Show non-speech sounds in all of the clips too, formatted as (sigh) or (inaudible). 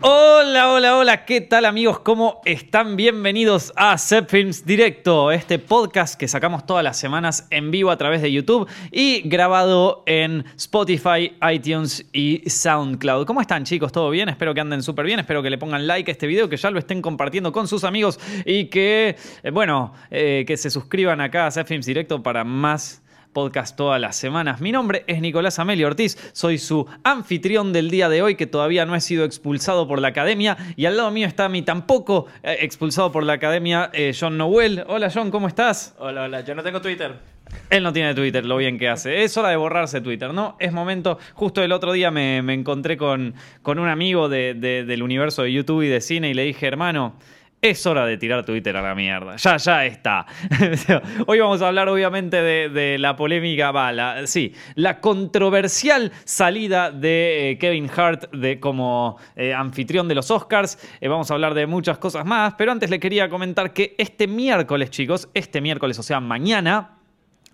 Hola, hola, hola, ¿qué tal amigos? ¿Cómo están? Bienvenidos a Zep Films Directo, este podcast que sacamos todas las semanas en vivo a través de YouTube y grabado en Spotify, iTunes y SoundCloud. ¿Cómo están chicos? ¿Todo bien? Espero que anden súper bien, espero que le pongan like a este video, que ya lo estén compartiendo con sus amigos y que, eh, bueno, eh, que se suscriban acá a Zep Films Directo para más podcast todas las semanas. Mi nombre es Nicolás Amelio Ortiz, soy su anfitrión del día de hoy que todavía no he sido expulsado por la academia y al lado mío está mi tampoco eh, expulsado por la academia eh, John Noel. Hola John, ¿cómo estás? Hola, hola, yo no tengo Twitter. Él no tiene Twitter, lo bien que hace. Es hora de borrarse Twitter, ¿no? Es momento. Justo el otro día me, me encontré con, con un amigo de- de- del universo de YouTube y de cine y le dije, hermano, es hora de tirar Twitter a la mierda. Ya, ya está. (laughs) Hoy vamos a hablar, obviamente, de, la polémica, va, la- sí, la controversial salida de eh, Kevin Hart de, como eh, anfitrión de los Oscars. Eh, vamos a hablar de muchas cosas más, pero antes le quería comentar que este miércoles, chicos, este miércoles, o sea, mañana.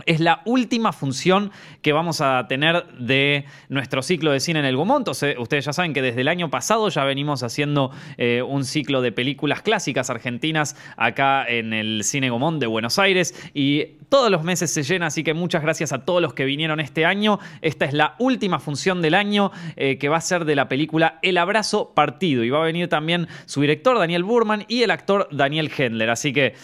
Es la última función que vamos a tener de nuestro ciclo de cine en el Gomont. Ustedes ya saben que desde el año pasado ya venimos haciendo eh, un ciclo de películas clásicas argentinas acá en el Cine Gomont de Buenos Aires. Y todos los meses se llena, así que muchas gracias a todos los que vinieron este año. Esta es la última función del año eh, que va a ser de la película El Abrazo Partido. Y va a venir también su director Daniel Burman y el actor Daniel Hendler. Así que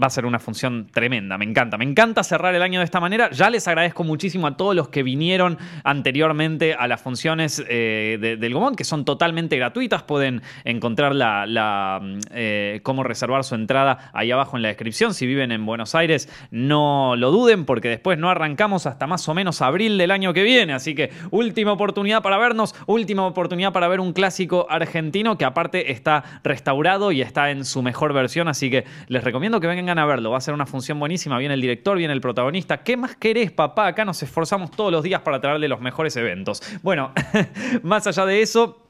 va a ser una función tremenda, me encanta. Me encanta cerrar el año de esta manera. Ya les agradezco muchísimo a todos los que vinieron anteriormente a las funciones eh, de- del Gomón, que son totalmente gratuitas. Pueden encontrar la, mm, eh, cómo reservar su entrada ahí abajo en la descripción. Si viven en Buenos Aires, no lo duden, porque después no arrancamos hasta más o menos abril del año que viene. Así que última oportunidad para vernos, última oportunidad para ver un clásico argentino que aparte está restaurado y está en su mejor versión. Así que les recomiendo que vengan a verlo. Va a ser una función buenísima. Viene el director, viene el protagonista. ¿Qué más querés, papá? Acá nos esforzamos todos los días para traerle los mejores eventos. Bueno, (laughs) más allá de eso.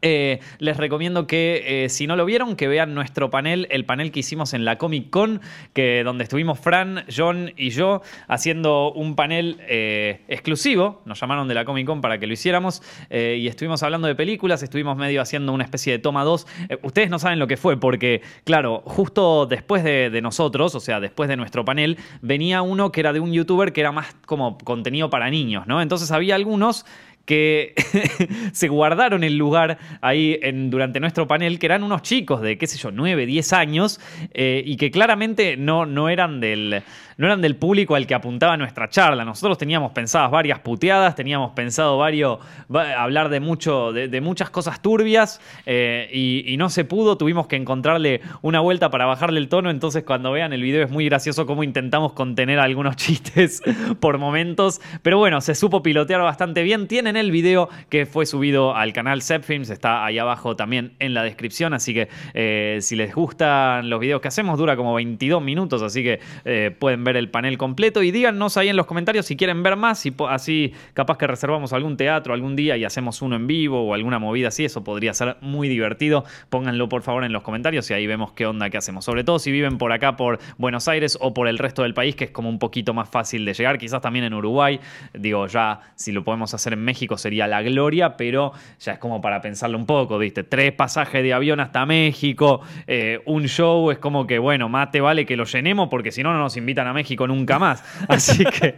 Eh, les recomiendo que eh, si no lo vieron, que vean nuestro panel, el panel que hicimos en la Comic Con, que, donde estuvimos Fran, John y yo haciendo un panel eh, exclusivo. Nos llamaron de la Comic Con para que lo hiciéramos y estuvimos hablando de películas, estuvimos medio haciendo una especie de toma 2. Eh, ustedes no saben lo que fue porque, claro, justo después de, de nosotros, o sea, después de nuestro panel, venía uno que era de un youtuber que era más como contenido para niños, ¿no? Entonces había algunos que (laughs) se guardaron el lugar ahí durante nuestro panel, que eran unos chicos de, qué sé yo, 9, 10 años, eh, y que claramente no, no, eran del, no eran del público al que apuntaba nuestra charla. Nosotros teníamos pensadas varias puteadas, teníamos pensado varios, va- hablar de, mucho, de muchas cosas turbias, eh, y, y no se pudo, tuvimos que encontrarle una vuelta para bajarle el tono, entonces cuando vean el video es muy gracioso cómo intentamos contener algunos (laughs) chistes por momentos, pero bueno, se supo pilotear bastante bien. Tienen el video que fue subido al canal Zepfilms, está ahí abajo también en la descripción, así que eh, si les gustan los videos que hacemos, dura como 22 minutos, así que eh, pueden ver el panel completo y díganos ahí en los comentarios si quieren ver más, y así capaz que reservamos algún teatro algún día y hacemos uno en vivo o alguna movida así, eso podría ser muy divertido. Pónganlo por favor en los comentarios y ahí vemos qué onda que hacemos. Sobre todo si viven por acá, por Buenos Aires o por el resto del país, que es como un poquito más fácil de llegar, quizás también en Uruguay. Digo, ya si lo podemos hacer en México sería la gloria, pero ya es como para pensarlo un poco, ¿viste? Tres pasajes de avión hasta México, eh, un show, es como que, bueno, más te vale que lo llenemos porque si no, no nos invitan a México nunca más. (laughs) Así que,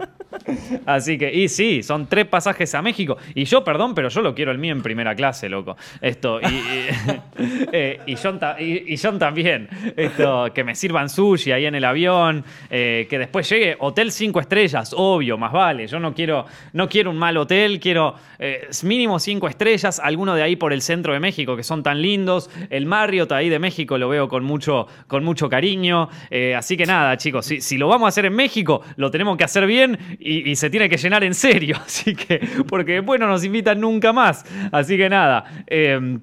así que, y sí, son tres pasajes a México. Y yo, perdón, pero yo lo quiero el mío en primera clase, loco. Esto, y, y, (laughs) eh, y John, ta- y- y John también. Esto, que me sirvan sushi ahí en el avión, eh, que después llegue hotel cinco estrellas, obvio, más vale. Yo no quiero, no quiero un mal hotel, quiero eh, mínimo cinco estrellas, alguno de ahí por el centro de México que son tan lindos. El Marriott ahí de México lo veo con mucho, con mucho cariño. Eh, así que nada, chicos, si, si lo vamos a hacer en México, lo tenemos que hacer bien y, se tiene que llenar en serio. (laughs) Así que, porque después no nos invitan nunca más. Así que nada. eh,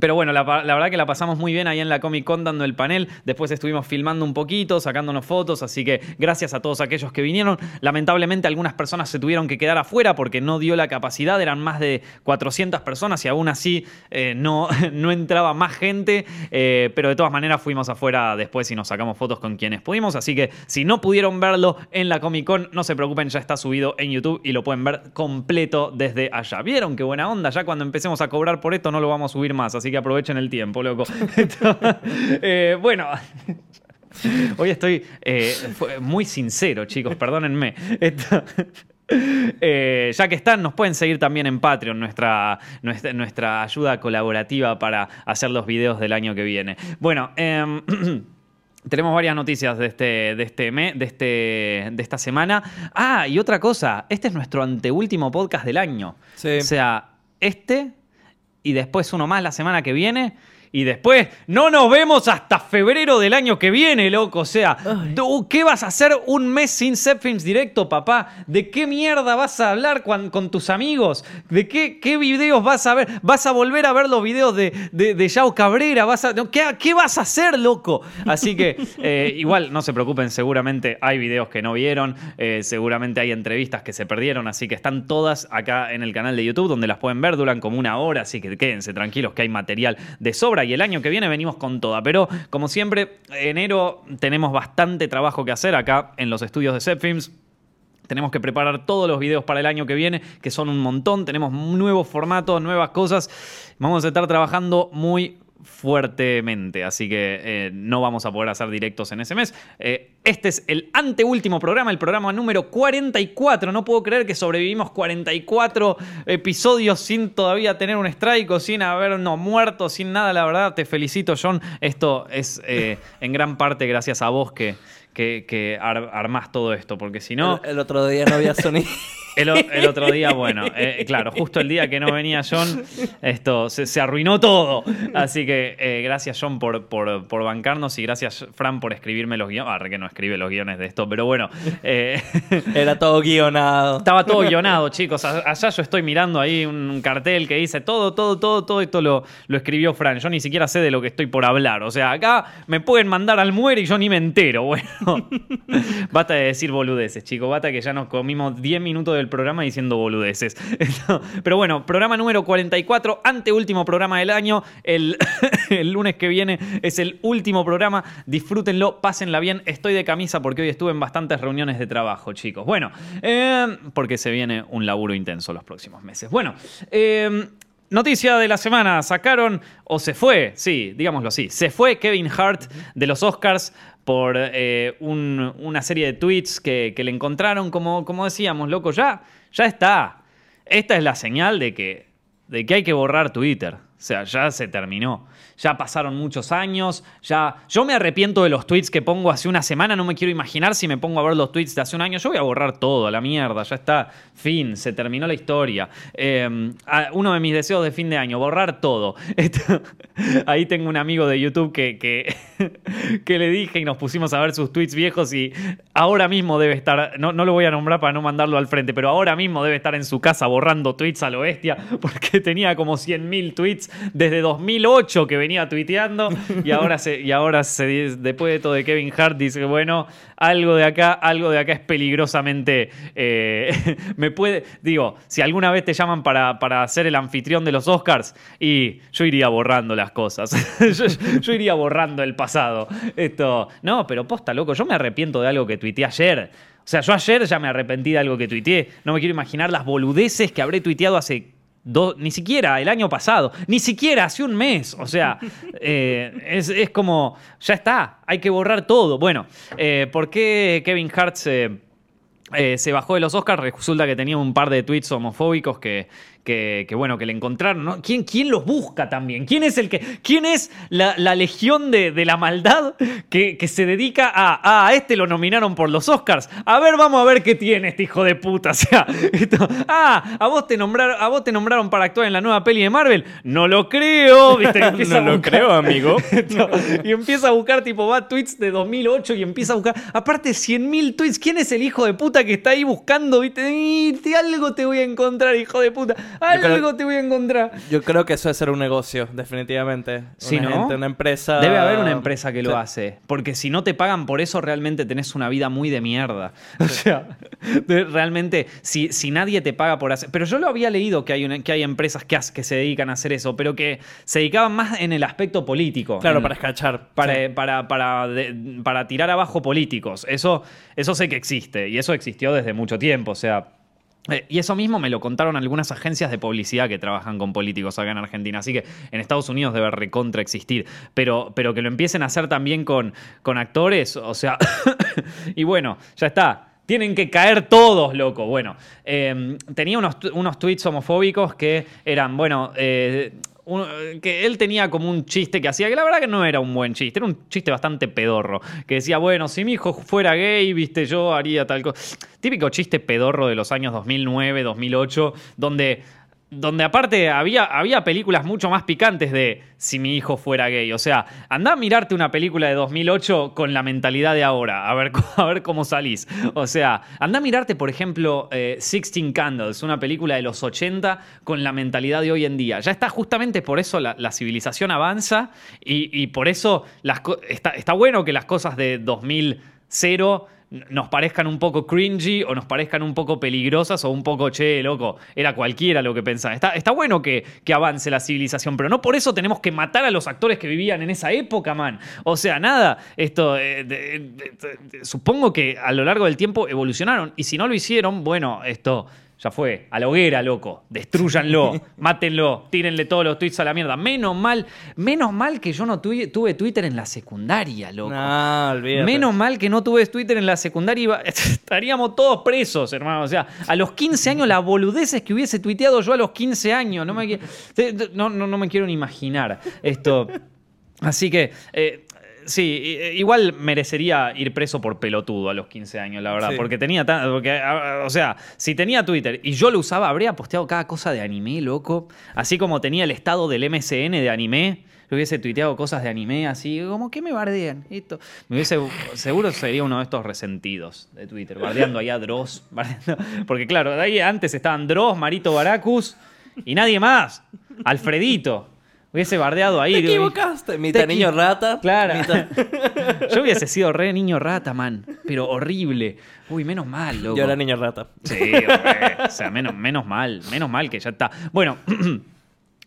pero bueno, la, verdad que la pasamos muy bien ahí en la Comic Con dando el panel. Después estuvimos filmando un poquito, sacándonos fotos. Así que gracias a todos aquellos que vinieron. Lamentablemente algunas personas se tuvieron que quedar afuera porque no dio la capacidad. Eran más de 400 personas y aún así eh, no, (laughs) no entraba más gente. Eh, pero de todas maneras fuimos afuera después y nos sacamos fotos con quienes pudimos. Así que si no pudieron verlo en la Comic Con, no se preocupen, ya está subido en YouTube y lo pueden ver completo desde allá. ¿Vieron qué buena onda? Ya cuando empecemos a cobrar por esto no lo vamos a subir más. Así que aprovechen el tiempo, loco. (laughs) Eh, bueno. (laughs) Hoy estoy eh, muy sincero, chicos, perdónenme. (laughs) Eh, ya que están, nos pueden seguir también en Patreon, nuestra, nuestra, ayuda colaborativa para hacer los videos del año que viene. Bueno, em, (clears throat) Tenemos varias noticias de este, de este mes, de, este, de esta semana. Ah, y otra cosa, este es nuestro anteúltimo podcast del año. O sea, este y después uno más la semana que viene. Y después, no nos vemos hasta febrero del año que viene, loco. O sea, ¿qué vas a hacer un mes sin Zepfilms directo, papá? ¿De qué mierda vas a hablar con, tus amigos? ¿De qué, qué, videos vas a ver? ¿Vas a volver a ver los videos de, de, Yao Cabrera? ¿Vas a, ¿qué, vas a hacer, loco? Así que, eh, igual, no se preocupen, seguramente hay videos que no vieron, eh, seguramente hay entrevistas que se perdieron, así que están todas acá en el canal de YouTube, donde las pueden ver, duran como una hora, así que quédense tranquilos que hay material de sobra y el año que viene venimos con toda. Pero como siempre, enero tenemos bastante trabajo que hacer acá en los estudios de Zepfilms. Tenemos que preparar todos los videos para el año que viene, que son un montón. Tenemos nuevos formatos, nuevas cosas. Vamos a estar trabajando muy fuertemente, así que eh, no vamos a poder hacer directos en ese mes. Eh, este es el anteúltimo programa, el programa número 44. No puedo creer que sobrevivimos 44 episodios sin todavía tener un strike o sin habernos muerto, sin nada. La verdad, te felicito, John. Esto es eh, en gran parte gracias a vos que, que, armás todo esto, porque si no... El, otro día no había sonido. (laughs) El, otro día, bueno, eh, claro, justo el día que no venía John, esto se, arruinó todo. Así que eh, gracias John por, por, bancarnos y gracias Fran por escribirme los guiones. Ah, que no escribe los guiones de esto, pero bueno. Eh, (laughs) Era todo guionado. Estaba todo guionado, chicos. Allá yo estoy mirando ahí un cartel que dice todo, todo, todo, todo esto lo, lo escribió Fran. Yo ni siquiera sé de lo que estoy por hablar. O sea, acá me pueden mandar al muere y yo ni me entero. Bueno, (laughs) basta de decir boludeces, chicos. Basta que ya nos comimos 10 minutos del programa diciendo boludeces. (laughs) Pero bueno, programa número 44, anteúltimo programa del año. (laughs) El, lunes que viene es el último programa. Disfrútenlo, pásenla bien. Estoy de camisa porque hoy estuve en bastantes reuniones de trabajo, chicos. Bueno, eh, porque se viene un laburo intenso los próximos meses. Bueno, eh, Noticia de la semana, sacaron, o se fue, sí, digámoslo así, se fue Kevin Hart de los Oscars por eh, una serie de tweets que, le encontraron, como, como decíamos, loco, ya, ya está. Esta es la señal de que, de que hay que borrar Twitter. O sea, ya se terminó ya pasaron muchos años, ya... Yo me arrepiento de los tweets que pongo hace una semana, no me quiero imaginar si me pongo a ver los tweets de hace un año, yo voy a borrar todo, a la mierda, ya está, fin, se terminó la historia. Em, uno de mis deseos de fin de año, borrar todo. (laughs) ahí tengo un amigo de YouTube que, (laughs) que, le dije y nos pusimos a ver sus tweets viejos y ahora mismo debe estar, no, no lo voy a nombrar para no mandarlo al frente, pero ahora mismo debe estar en su casa borrando tweets a lo bestia (laughs) porque tenía como 100.000 tweets desde 2008 que venía tuiteando y ahora, se, y ahora después de todo de Kevin Hart dice, bueno, algo de acá, algo de acá es peligrosamente, eh, (laughs) me puede, digo, si alguna vez te llaman para, para ser el anfitrión de los Oscars y yo iría borrando las cosas, (laughs) yo, iría borrando el pasado. Esto, no, pero posta, loco, yo me arrepiento de algo que tuiteé ayer. O sea, yo ayer ya me arrepentí de algo que tuiteé. No me quiero imaginar las boludeces que habré tuiteado hace ni siquiera el año pasado, ni siquiera hace un mes. O sea, (laughs) eh, es, como, ya está, hay que borrar todo. Bueno, eh, ¿por qué Kevin Hart se, eh, se bajó de los Oscars? Resulta que tenía un par de tweets homofóbicos que, que, bueno, que le encontraron. ¿no? ¿Quién, ¿Quién, los busca también? ¿Quién es el que. ¿Quién es la, legión de, la maldad que, se dedica a. Ah, a este lo nominaron por los Oscars. A ver, vamos a ver qué tiene este hijo de puta. (laughs) O sea, ah, a vos te nombraron, a vos te nombraron para actuar en la nueva peli de Marvel. No lo creo. (laughs) no lo creo, amigo. (laughs) y empieza a buscar, tipo, va tweets de 2008 y empieza a buscar. Aparte, 100.000 tweets. ¿Quién es el hijo de puta que está ahí buscando? ¿Viste? algo te voy a encontrar, hijo de puta. Algo te voy a encontrar. Yo creo que eso es ser un negocio, definitivamente. Si no, una empresa. Debe haber una empresa que lo hace. Porque si no te pagan por eso, realmente tenés una vida muy de mierda. (laughs) O sea, realmente, si, si nadie te paga por hacer. Pero yo lo había leído que hay, que hay empresas que, que se dedican a hacer eso, pero que se dedicaban más en el aspecto político. Claro, para escachar. Para, para, para, para, tirar abajo políticos. Eso, eso sé que existe. Y eso existió desde mucho tiempo. O sea Eh, y eso mismo me lo contaron algunas agencias de publicidad que trabajan con políticos acá en Argentina. Así que en Estados Unidos debe recontra existir. Pero, pero que lo empiecen a hacer también con, con actores, o sea. (coughs) y bueno, ya está. Tienen que caer todos, loco. Bueno, eh, tenía unos, unos tweets homofóbicos que eran, bueno, eh, que él tenía como un chiste que hacía, que la verdad que no era un buen chiste, era un chiste bastante pedorro, que decía, bueno, si mi hijo fuera gay, viste, yo haría tal cosa. Típico chiste pedorro de los años 2009, 2008, donde... Donde aparte había, había películas mucho más picantes de si mi hijo fuera gay. O sea, anda a mirarte una película de 2008 con la mentalidad de ahora, a ver, a ver cómo salís. O sea, anda a mirarte, por ejemplo, eh, Sixteen Candles, una película de los 80 con la mentalidad de hoy en día. Ya está justamente por eso la, civilización avanza y, por eso está, está bueno que las cosas de 2000 nos parezcan un poco cringy o nos parezcan un poco peligrosas o un poco, che, loco, era cualquiera lo que pensaba. Está, está bueno que, que avance la civilización, pero no por eso tenemos que matar a los actores que vivían en esa época, man. O sea, nada, esto, eh, supongo que a lo largo del tiempo evolucionaron y si no lo hicieron, bueno, esto... Ya fue, a la hoguera, loco. Destruyanlo, (laughs) mátenlo, tírenle todos los tweets a la mierda. Menos mal, menos mal que yo no tuve, tuve Twitter en la secundaria, loco. No, olvídate. Menos mal que no tuve Twitter en la secundaria. iba- (laughs) estaríamos todos presos, hermano. O sea, a los 15 años, las boludeces que hubiese tuiteado yo a los 15 años. No me, (laughs) no, no, no me quiero ni imaginar esto. Así que. eh, Sí, i- igual merecería ir preso por pelotudo a los 15 años, la verdad. Sí. Porque tenía tan. Porque, o sea, si tenía Twitter y yo lo usaba, habría posteado cada cosa de anime, loco. Así como tenía el estado del MSN de anime. Yo hubiese tuiteado cosas de anime así, como que me bardean. Esto. Me hubiese, seguro sería uno de estos resentidos de Twitter, bardeando ahí a Dross. (laughs) bardeando- porque claro, de ahí antes estaban Dross, Marito Baracus y nadie más. Alfredito. Hubiese bardeado ahí. Te digo, equivocaste. Mitad Te niño equi- rata. Claro. mitad- (laughs) Yo hubiese sido re niño rata, man. Pero horrible. Uy, menos mal, loco. Yo era niño rata. Sí, hombre. O sea, menos, menos mal. Menos mal que ya está. Bueno. (clears throat)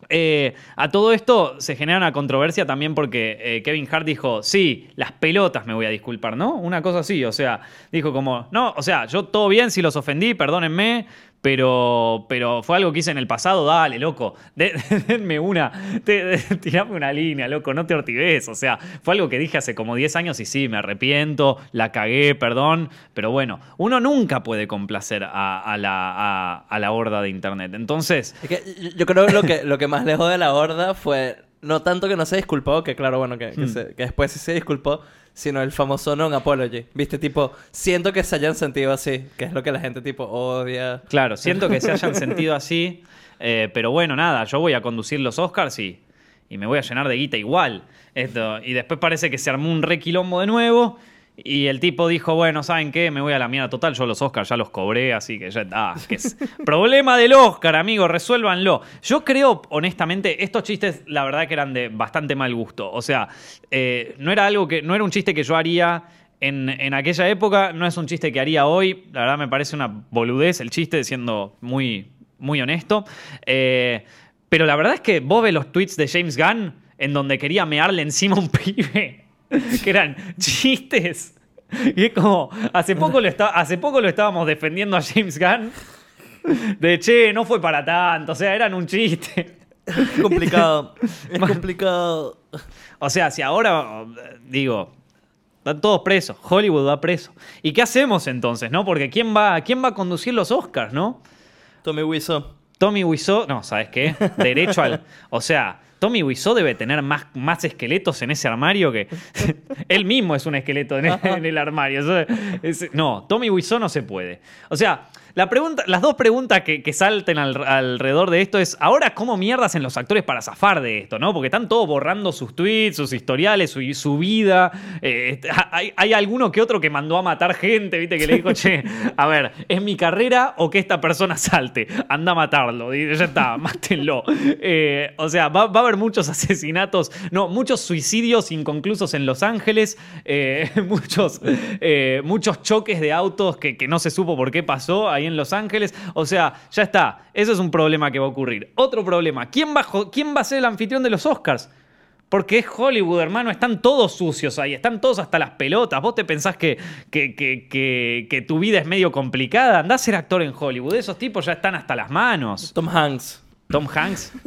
eh, a todo esto se genera una controversia también porque eh, Kevin Hart dijo, sí, las pelotas me voy a disculpar, ¿no? Una cosa así, o sea, dijo como, no, o sea, yo todo bien si los ofendí, perdónenme, pero, pero fue algo que hice en el pasado, dale, loco, de- (laughs) denme una, te- de- (laughs) tirame una línea, loco, no te ortigues, o sea, fue algo que dije hace como 10 años y sí, me arrepiento, la cagué, perdón, pero bueno, uno nunca puede complacer a, a la, a- a la horda de Internet, entonces... Es que yo- yo creo que lo que, lo que más lejos de la horda fue no tanto que no se disculpó, que claro, bueno, que, que Hmm. se- que después sí se disculpó, sino el famoso non-apology. Viste, tipo, siento que se hayan sentido así, que es lo que la gente, tipo, odia. Claro, siento que se hayan sentido así, eh, pero bueno, nada, yo voy a conducir los Oscars y, y me voy a llenar de guita igual. Esto, y después parece que se armó un requilombo de nuevo y el tipo dijo, bueno, ¿saben qué? Me voy a la mierda total, yo los Oscars ya los cobré, así que ya que es- (laughs) Problema del Oscar, amigo, resuélvanlo. Yo creo, honestamente, estos chistes, la verdad que eran de bastante mal gusto. O sea, eh, no era algo que, no era un chiste que yo haría en, en aquella época no es un chiste que haría hoy. La verdad me parece una boludez el chiste, siendo muy, muy honesto. Eh, pero la verdad es que vos ves los tweets de James Gunn en donde quería mearle encima a un (laughs) pibe, (laughs) que eran chistes. Y es como, hace poco, lo está, hace poco lo estábamos defendiendo a James Gunn. De che, no fue para tanto, o sea, eran un chiste. Es complicado. (laughs) es complicado. O sea, si ahora, digo, están todos presos, Hollywood va preso. ¿Y qué hacemos entonces, no? Porque ¿quién va, quién va a conducir los Oscars, no? Tommy Wiseau. Tommy Wiseau, no, ¿sabes qué? Derecho al... O sea, Tommy Wiseau debe tener más, más esqueletos en ese armario que... (laughs) Él mismo es un esqueleto en el, armario. No, Tommy Wiseau no se puede. O sea, la pregunta, las dos preguntas que, salten al- alrededor de esto es, ahora, ¿cómo mierdas hacen los actores para zafar de esto, no? Porque están todos borrando sus tweets, sus historiales, su, vida. Eh, hay, hay alguno que otro que mandó a matar gente, ¿viste? Que le dijo, che, a ver, ¿es mi carrera o que esta persona salte? Anda a matarlo. Ya está, (laughs) mátenlo. Eh, o sea, va, a haber muchos asesinatos, no, muchos suicidios inconclusos en Los Ángeles, eh, (laughs) muchos, muchos choques de autos que no se supo por qué pasó ahí en Los Ángeles. O sea, ya está. Eso es un problema que va a ocurrir. Otro problema. ¿Quién va, quién va a ser el anfitrión de los Oscars? Porque es Hollywood, hermano. Están todos sucios ahí. Están todos hasta las pelotas. ¿Vos te pensás que, que, que- que- que tu vida es medio complicada? Andá a ser actor en Hollywood. Esos tipos ya están hasta las manos. Tom Hanks. Tom Hanks. (laughs)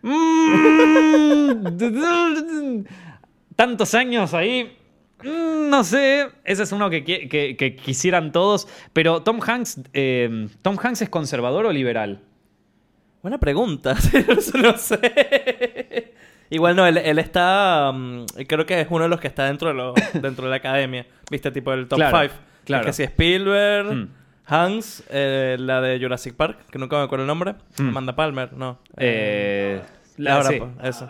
Mm. Mm. (laughs) Tantos años ahí. Mm, No sé, ese es uno que, que- que quisieran todos. Pero Tom Hanks, eh, ¿Tom Hanks es conservador o liberal? Buena pregunta. (laughs) Eso no sé. Igual no, él, él está. mm, creo que es uno de los que está dentro de, lo- (laughs) dentro de la academia. ¿Viste? Tipo el top Claro, 5. claro. Que si Spielberg, Mm. Hanks, eh, la de Jurassic Park, que nunca me acuerdo el nombre. Mm. Amanda Palmer, no. Eh, la- Laura, sí, pues, eso.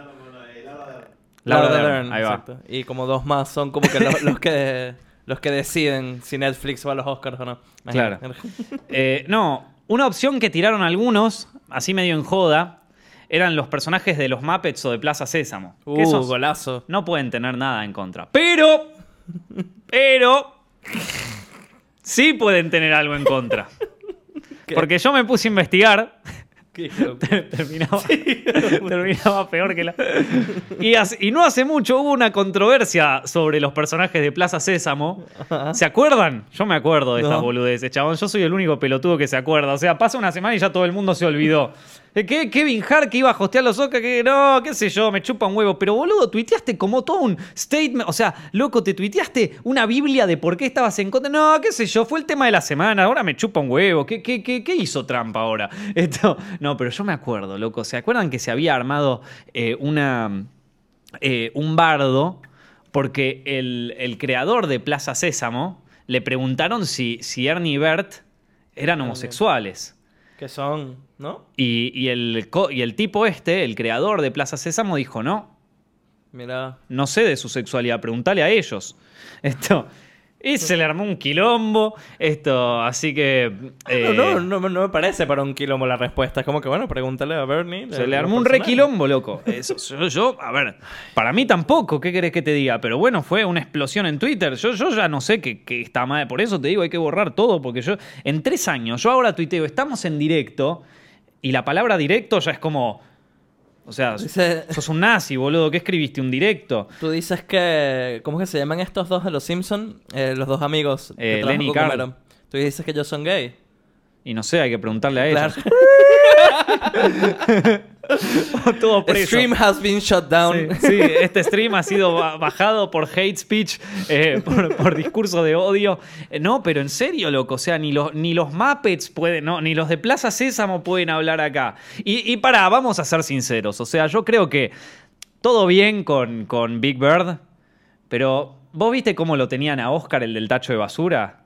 Laura Laura Dern, Dern, ahí va. exacto. Y como dos más son como que los, (laughs) los que los que deciden si Netflix va a los Oscars o no. Claro. (laughs) Eh, no, una opción que tiraron algunos, así medio en joda, eran los personajes de los Muppets o de Plaza Sésamo. Que Uh, esos golazo. no pueden tener nada en contra. Pero, pero, sí pueden tener algo en contra. (laughs) ¿Qué? Porque yo me puse a investigar. (laughs) Terminaba, terminaba peor que la. Y, hace- y no hace mucho hubo una controversia sobre los personajes de Plaza Sésamo. ¿Se acuerdan? Yo me acuerdo de estas No. boludeces, chabón. Yo soy el único pelotudo que se acuerda. O sea, pasa una semana y ya todo el mundo se olvidó. Eh, ¿Qué? Kevin Hart que iba a hostear los Oscars, que no, qué sé yo, me chupa un huevo. Pero boludo, tuiteaste como todo un statement. O sea, loco, te tuiteaste una biblia de por qué estabas en contra. No, qué sé yo, fue el tema de la semana. Ahora me chupa un huevo. ¿Qué, qué, qué, qué hizo Trump ahora? (laughs) Esto, no, pero yo me acuerdo, loco. ¿Se acuerdan que se había armado eh, una, eh, un bardo? Porque el, el creador de Plaza Sésamo le preguntaron si, si Ernie y Bert eran homosexuales. Que son, ¿no? Y, y el, y el tipo este, el creador de Plaza Sésamo, dijo, no, Mira. no sé de su sexualidad, preguntale a ellos. Esto. Y se le armó un quilombo. Esto, así que. eh, no, no, no, no me parece para un quilombo la respuesta. Es como que, bueno, pregúntale a Bernie. Se le armó un personajes. requilombo, loco. Eso, yo, yo, a ver, para mí tampoco, ¿qué querés que te diga? Pero bueno, fue una explosión en Twitter. Yo, yo ya no sé qué, qué está mal. Por eso te digo, hay que borrar todo, porque yo, en tres años, yo ahora tuiteo, estamos en directo, y la palabra directo ya es como. O sea, Dice- sos un nazi, boludo. ¿Qué escribiste? ¿Un directo? Tú dices que. ¿Cómo es que se llaman estos dos de los Simpsons? los dos amigos. Eh, Lenny y. Tú dices que ellos son gay. Y no sé, hay que preguntarle a ellos. (laughs) todo preso. Stream has been shut down. Sí, sí, este stream ha sido ba- bajado por hate speech, eh, (laughs) por, por discurso de odio. Eh, no, pero en serio, loco. O sea, ni los, ni los Muppets pueden, no, ni los de Plaza Sésamo pueden hablar acá. Y, y pará, vamos a ser sinceros. O sea, yo creo que todo bien con, con Big Bird, pero ¿vos viste cómo lo tenían a Oscar, el del tacho de basura?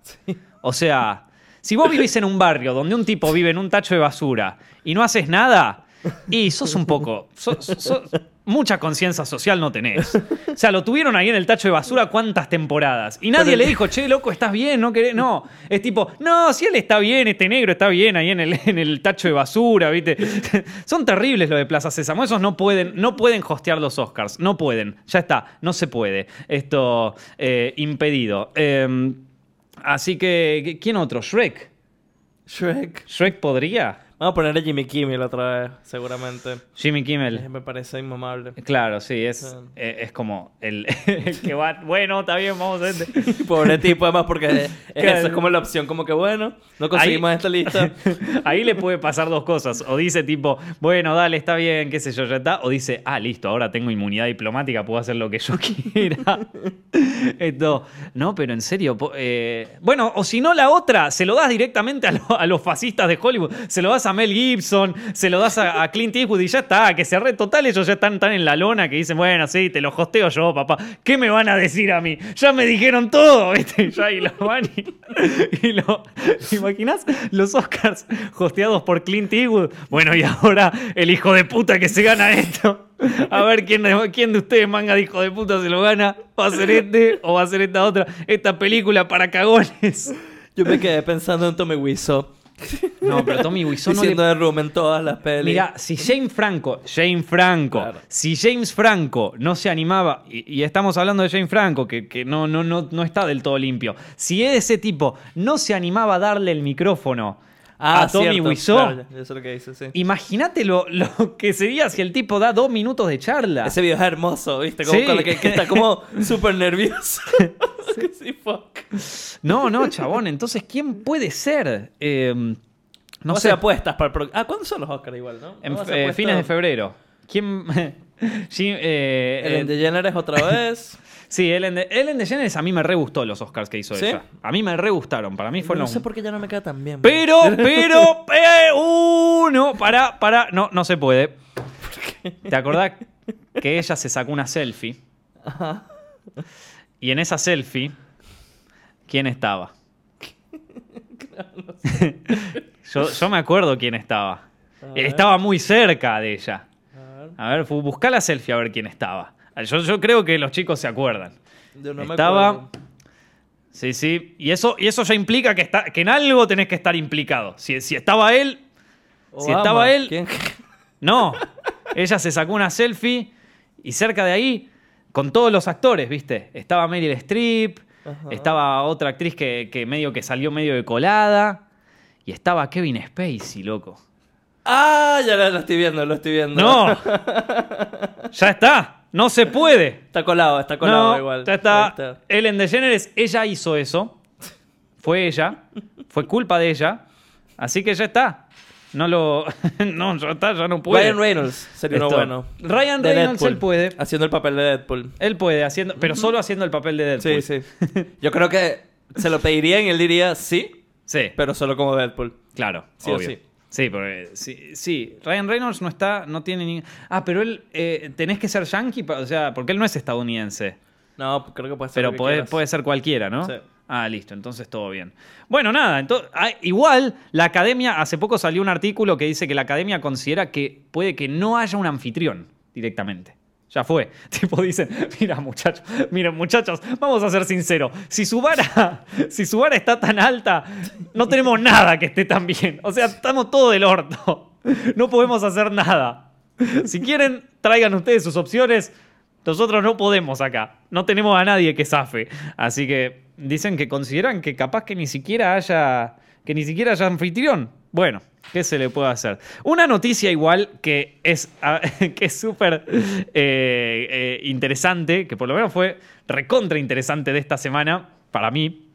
O sea, si vos vivís en un barrio donde un tipo vive en un tacho de basura y no haces nada, y sos un poco. sos- sos- mucha conciencia social no tenés. O sea, lo tuvieron ahí en el tacho de basura cuántas temporadas. Y nadie Pero- le dijo, che, loco, ¿estás bien? ¿No querés? No. Es tipo, no, si él está bien, este negro está bien ahí en el, en el tacho de basura, ¿viste? (laughs) Son terribles lo de Plaza Sésamo. Esos no pueden, no pueden hostear los Oscars. No pueden. Ya está. No se puede. Esto, eh, impedido. Eh, así que, ¿quién otro? Shrek. Shrek. ¿Shrek podría? Vamos a poner a Jimmy Kimmel otra vez, seguramente. Jimmy Eh, Kimmel. Me parece inmamable. Claro, sí, es, Sí. eh, es como el, (laughs) el que va. Bueno, está bien, vamos a ver. (laughs) Pobre tipo, además, porque es, eso es como la opción, como que bueno, no conseguimos Ahí- esta lista. (laughs) Ahí le puede pasar dos cosas. O dice tipo, bueno, dale, está bien, qué sé yo, ya está. O dice, ah, listo, ahora tengo inmunidad diplomática, puedo hacer lo que yo quiera. Esto, no, pero en serio. eh, bueno, o si no, la otra, se lo das directamente a, lo- a los fascistas de Hollywood. Se lo das a Mel Gibson, se lo das a, Clint Eastwood y ya está. Que se total, ellos ya están tan en la lona que dicen, bueno, sí, te lo hosteo yo, papá. ¿Qué me van a decir a mí? Ya me dijeron todo, (laughs) ¿viste? Ya y lo van y, lo. ¿te imaginas? Los Oscars hosteados por Clint Eastwood. Bueno, y ahora el hijo de puta que se gana esto. A ver quién de, quién de ustedes, manga de hijo de puta, se lo gana. ¿Va a ser este o va a ser esta otra? Esta película para cagones. Yo me quedé pensando en Tommy Wiseau. (laughs) No, pero Tommy Wiseau no le Diciendo de Room en todas las pelis. Mira, si James Franco, James Franco, Claro. si James Franco no se animaba, y, y estamos hablando de James Franco, que, que no, no, no, no está del todo limpio, si ese tipo no se animaba a darle el micrófono Ah, a Tommy Wiseau. claro, sí. Imagínate lo, lo que sería si el tipo da dos minutos de charla. Ese video es hermoso, ¿viste? Como Sí. con el que, que está como (laughs) súper nervioso. (laughs) sí, fuck. No, no, chabón. Entonces, ¿quién puede ser? Eh, no sé. apuestas para el pro- Ah, ¿cuándo son los Oscars igual, no? en eh, fines de febrero. ¿Quién? (laughs) sí, eh, Ellen eh, DeGeneres otra vez. Sí, Ellen, de- Ellen DeGeneres a mí me re gustó los Oscars que hizo ¿Sí? ella. A mí me re gustaron. Para mí no fueron. sé por qué ya no me queda tan bien. Pero, pero, (laughs) eh, uh, no, para, para, no, no se puede. ¿Te acordás que ella se sacó una selfie? Ajá. Y en esa selfie, ¿quién estaba? (laughs) yo, yo me acuerdo quién estaba. Ver. Estaba muy cerca de ella. A ver, busca la selfie a ver quién estaba. Yo, yo creo que los chicos se acuerdan. yo no estaba. Sí, sí. Y eso, y eso ya implica que, está, que en algo tenés que estar implicado. Si, si estaba él, Si Obama. estaba él- ¿Quién? (laughs) no. Ella se sacó una selfie y cerca de ahí, con todos los actores, ¿viste? Estaba Meryl Streep, Ajá. estaba otra actriz que, que medio que salió medio de colada. Y estaba Kevin Spacey, loco. Ah, ya lo, lo estoy viendo, lo estoy viendo. ¡No! (laughs) ya está. No se puede. Está colado, está colado no, igual. ya está. Está. Ellen DeGeneres, ella hizo eso. Fue ella. Fue culpa de ella. Así que ya está. No lo. (laughs) no, ya está, ya no puede. Ryan Reynolds sería uno bueno. Ryan De Reynolds, Deadpool, él puede. Haciendo el papel de Deadpool. Él puede, haciendo, pero solo haciendo el papel de Deadpool. Sí, sí. Yo creo que se lo pedirían y él diría sí, (laughs) Sí, pero solo como Deadpool. claro. Sí o sí. Sí, porque sí, sí, Ryan Reynolds no está, no tiene ni. Ah, pero él eh, tenés que ser yankee, o sea, porque él no es estadounidense. No, creo que puede ser. Pero puede, puede ser cualquiera, ¿no? Sí. Ah, listo, entonces todo bien. Bueno, nada, entonces, ah, igual la academia, hace poco salió un artículo que dice que la academia considera que puede que no haya un anfitrión directamente. Ya fue. (laughs) Tipo dicen, mira muchachos, miren muchachos, vamos a ser sinceros. Si su vara, (laughs) si su vara está tan alta, no tenemos nada que esté tan bien. O sea, estamos todo del orto. (laughs) No podemos hacer nada. Si quieren, traigan ustedes sus opciones. Nosotros no podemos acá. No tenemos a nadie que zafe. Así que dicen que consideran que capaz que ni siquiera haya. que ni siquiera haya anfitrión. Bueno, ¿qué se le puede hacer? Una noticia igual que es (laughs) ah, que es súper eh, eh, interesante, que por lo menos fue recontra interesante de esta semana, para mí,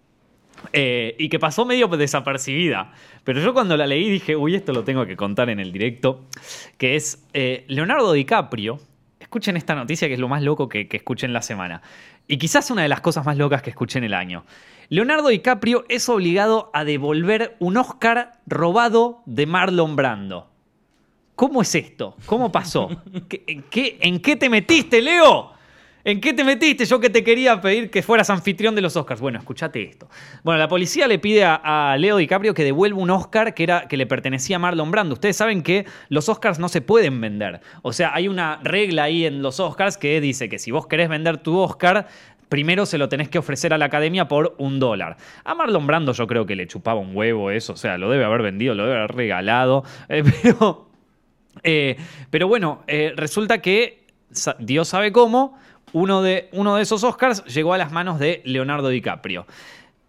eh, y que pasó medio desapercibida. Pero yo cuando la leí dije, uy, esto lo tengo que contar en el directo, que es eh, Leonardo DiCaprio. Escuchen esta noticia que es lo más loco que, que escuché en la semana. Y quizás una de las cosas más locas que escuché en el año. Leonardo DiCaprio es obligado a devolver un Oscar robado de Marlon Brando. ¿Cómo es esto? ¿Cómo pasó? ¿Qué- en, qué, ¿En qué te metiste, Leo? ¿En qué te metiste? Yo que te quería pedir que fueras anfitrión de los Oscars. Bueno, escúchate esto. Bueno, la policía le pide a, Leo DiCaprio que devuelva un Oscar que, era, que le pertenecía a Marlon Brando. Ustedes saben que los Oscars no se pueden vender. O sea, hay una regla ahí en los Oscars que dice que si vos querés vender tu Oscar, primero se lo tenés que ofrecer a la academia por un dólar. A Marlon Brando yo creo que le chupaba un huevo eso. O sea, lo debe haber vendido, lo debe haber regalado. (laughs) Eh, pero... Eh, pero bueno, eh, resulta que Dios sabe cómo, uno de, uno de esos Oscars llegó a las manos de Leonardo DiCaprio.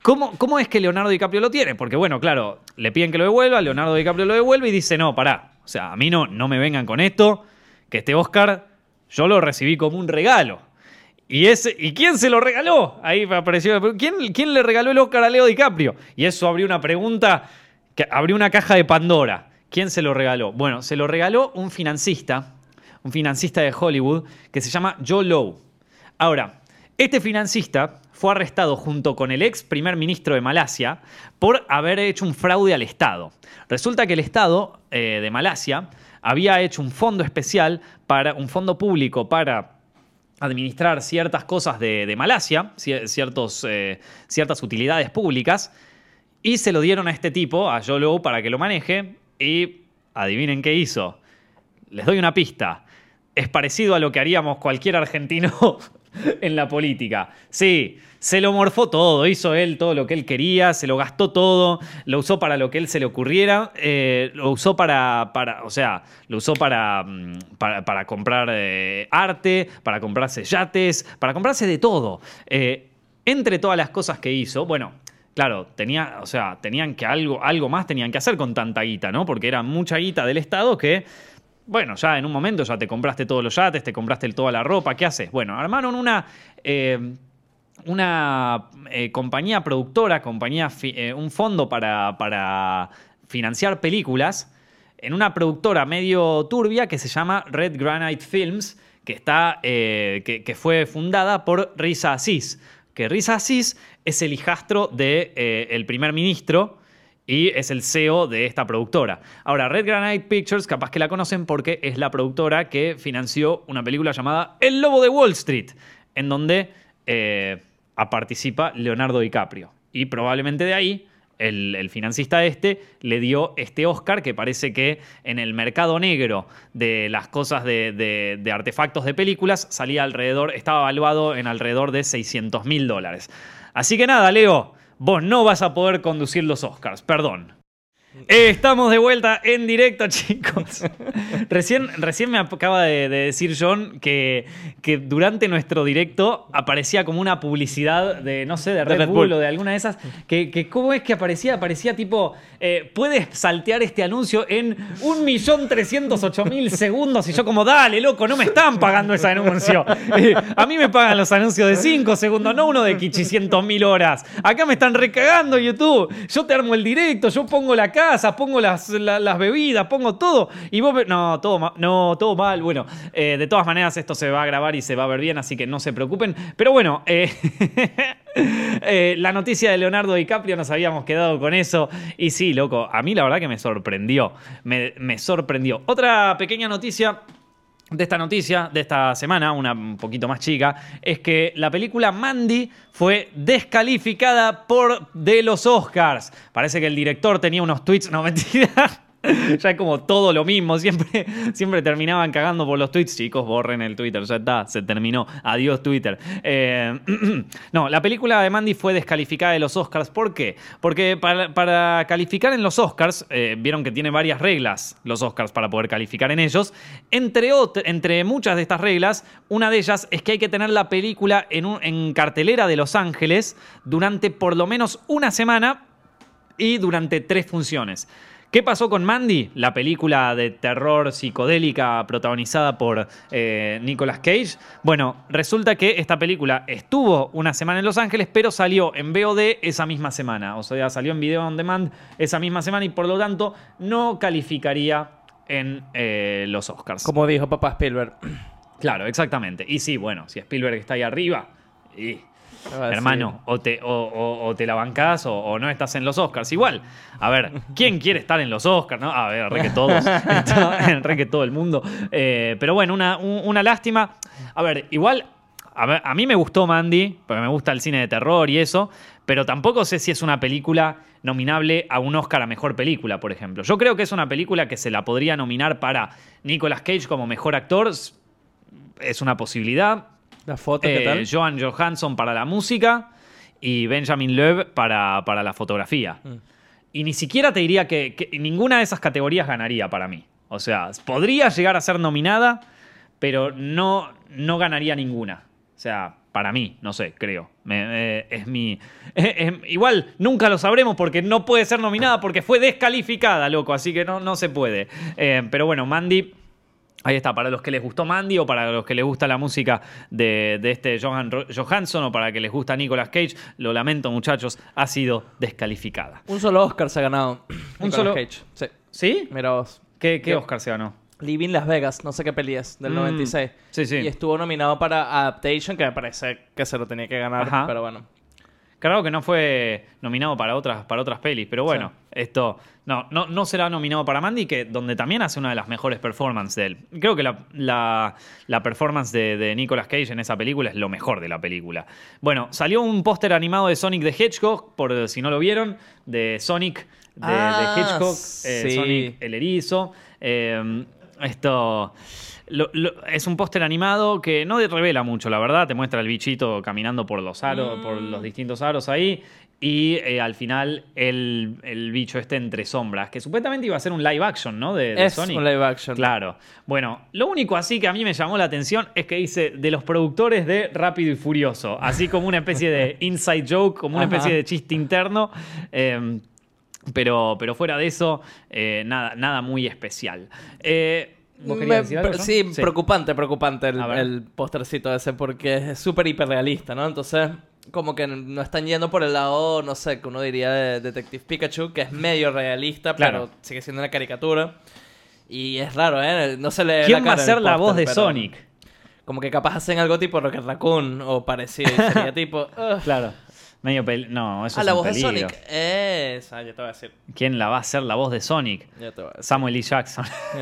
¿Cómo, ¿Cómo es que Leonardo DiCaprio lo tiene? Porque bueno, claro, le piden que lo devuelva, Leonardo DiCaprio lo devuelve y dice, no, pará, o sea, a mí no, no me vengan con esto, que este Oscar yo lo recibí como un regalo. ¿Y, ¿Y quién se lo regaló? Ahí apareció. ¿quién, ¿Quién le regaló el Oscar a Leo DiCaprio? Y eso abrió una pregunta, que abrió una caja de Pandora. ¿Quién se lo regaló? Bueno, se lo regaló un financista, un financista de Hollywood, que se llama Joe Lowe. Ahora, este financista fue arrestado junto con el ex primer ministro de Malasia por haber hecho un fraude al Estado. Resulta que el Estado eh, de Malasia había hecho un fondo especial para un fondo público para administrar ciertas cosas de, Malasia, eh, ciertas utilidades públicas, y se lo dieron a este tipo, a Lowe, para que lo maneje, y adivinen qué hizo. Les doy una pista. Es parecido a lo que haríamos cualquier argentino (laughs) en la política. Sí, se lo morfó todo, hizo él todo lo que él quería, se lo gastó todo, lo usó para lo que él se le ocurriera, eh, lo usó para, para, o sea, lo usó para, mm, para, comprar eh, arte, para comprarse yates, para comprarse de todo. Eh, entre todas las cosas que hizo, bueno, claro, tenía, o sea, tenían que algo, algo más tenían que hacer con tanta guita, ¿no? Porque era mucha guita del Estado que, bueno, ya en un momento ya te compraste todos los yates, te compraste toda la ropa, ¿qué haces? Bueno, armaron una... eh, una eh, compañía productora, compañía eh, un fondo para, para financiar películas en una productora medio turbia que se llama Red Granite Films, que, está, que, fue fundada por Riza Aziz. Que Riza Aziz es el hijastro del de, el primer ministro y es el CEO de esta productora. Ahora, Red Granite Pictures, capaz que la conocen porque es la productora que financió una película llamada El Lobo de Wall Street, en donde eh, participa Leonardo DiCaprio. Y probablemente de ahí el, financista este le dio este Oscar que parece que en el mercado negro de las cosas de, de, artefactos de películas salía alrededor, estaba evaluado en alrededor de 600 mil dólares. Así que nada, Leo, vos no vas a poder conducir los Oscars, perdón. Eh, estamos de vuelta en directo, (laughs) chicos. recién, recién me acaba de, de decir John que, que, durante nuestro directo aparecía como una publicidad de, no sé, de Red, de Red Bull, Bull, o de alguna de esas. Que, que ¿Cómo es que aparecía? Aparecía tipo, eh, puedes saltear este anuncio en 1.308.000 segundos. Y yo como, dale, loco, no me están pagando ese anuncio. (laughs) Eh, a mí me pagan los anuncios de 5 segundos, no uno de 500.000 horas. Acá me están recagando YouTube. Yo te armo el directo, yo pongo la pongo las, la, las bebidas, pongo todo. Y vos, no, todo, ma no, todo mal. Bueno, eh, de todas maneras esto se va a grabar y se va a ver bien, así que no se preocupen. Pero bueno, eh, (laughs) eh, la noticia de Leonardo DiCaprio nos habíamos quedado con eso. Y sí, loco, a mí la verdad que me sorprendió. Me sorprendió. Otra pequeña noticia de esta noticia, de esta semana, una un poquito más chica, es que la película Mandy fue descalificada por de los Oscars. Parece que el director tenía unos tweets, no (laughs) mentira. (laughs) ya es como todo lo mismo, siempre, siempre terminaban cagando por los tweets. Chicos, borren el Twitter, ya está, se terminó. Adiós Twitter. Eh, (clears throat) no, la película de Mandy fue descalificada de los Oscars. ¿Por qué? Porque para, calificar en los Oscars, eh, vieron que tiene varias reglas los Oscars para poder calificar en ellos. Entre, entre muchas de estas reglas, una de ellas es que hay que tener la película en, un, en cartelera de Los Ángeles durante por lo menos una semana y durante tres funciones. ¿Qué pasó con Mandy? La película de terror psicodélica protagonizada por eh, Nicolas Cage. Bueno, resulta que esta película estuvo una semana en Los Ángeles, pero salió en VOD esa misma semana. O sea, salió en video on demand esa misma semana y por lo tanto no calificaría en eh, los Oscars. Como dijo papá Spielberg. Claro, exactamente. Y sí, bueno, si Spielberg está ahí arriba, y Hermano, o te, o, o, o te, la bancás o, o, no estás en los Oscars. Igual, a ver, ¿quién (laughs) quiere estar en los Oscars? No? A ver, re que todos, (laughs) (laughs) re que todo el mundo. Eh, pero bueno, una, un, una lástima. A ver, igual, a, ver, a mí me gustó Mandy, porque me gusta el cine de terror y eso, pero tampoco sé si es una película nominable a un Oscar a Mejor Película, por ejemplo. Yo creo que es una película que se la podría nominar para Nicolas Cage como Mejor Actor. Es una posibilidad. La foto, ¿qué eh, tal? Johan Johansson para la música y Benjamin Loeb para, para la fotografía. Mm. Y ni siquiera te diría que, que, ninguna de esas categorías ganaría para mí. O sea, podría llegar a ser nominada, pero no, no ganaría ninguna. O sea, para mí, no sé, creo. Me, eh, es mi. (laughs) Eh, eh, igual nunca lo sabremos porque no puede ser nominada porque fue descalificada, loco. Así que no, no se puede. pero bueno, Mandy Ahí está, para los que les gustó Mandy o para los que les gusta la música de, de este Johan Johansson o para que les gusta Nicolas Cage, lo lamento muchachos, ha sido descalificada. Un solo Oscar se ha ganado. (clears throat) Un solo Cage. Sí. ¿Sí? Mira vos. ¿Qué, qué Oscar se ganó? Living Las Vegas, no sé qué peli es, del mm, 96. Sí, sí. Y estuvo nominado para Adaptation, que me parece que se lo tenía que ganar, Ajá. pero bueno. Claro que no fue nominado para otras, para otras pelis, pero bueno, sí. esto no, no, no, será nominado para Mandy, que donde también hace una de las mejores performances de él. Creo que la, la, la performance de, de, Nicolas Cage en esa película es lo mejor de la película. Bueno, salió un póster animado de Sonic the Hedgehog, por si no lo vieron, de Sonic de, ah, de Hedgehog, sí. eh, Sonic el erizo. Eh, Esto. lo- lo- es un póster animado que no revela mucho, la verdad. Te muestra el bichito caminando por los aros, por los distintos aros ahí. Y eh, al final el, el bicho este entre sombras, que supuestamente iba a ser un live action, ¿no? De, de Es Sonic. un live action. Claro. Bueno, lo único así que a mí me llamó la atención es que dice de los productores de Rápido y Furioso, así como una especie de (laughs) inside joke, como una especie de chiste interno. eh, pero, pero fuera de eso, eh, nada, nada muy especial. Eh, ¿vos querías Me- decir algo, John? sí, preocupante, preocupante el, el postercito ese porque es súper hiperrealista, ¿no? Entonces, como que no están yendo por el lado, no sé, que uno diría de Detective Pikachu, que es medio realista, Claro. pero sigue siendo una caricatura. Y es raro, ¿eh? No se le ¿Quién la va a ser la voz de Sonic? Como que capaz hacen algo tipo Rocket Raccoon o parecido. sería (laughs) tipo... Claro. Medio pel- No, eso Ah, es la un voz de peligro. Sonic. Esa, ya te voy a decir. ¿Quién la va a hacer la voz de Sonic? Ya te voy a decir. Samuel L. Jackson. (laughs)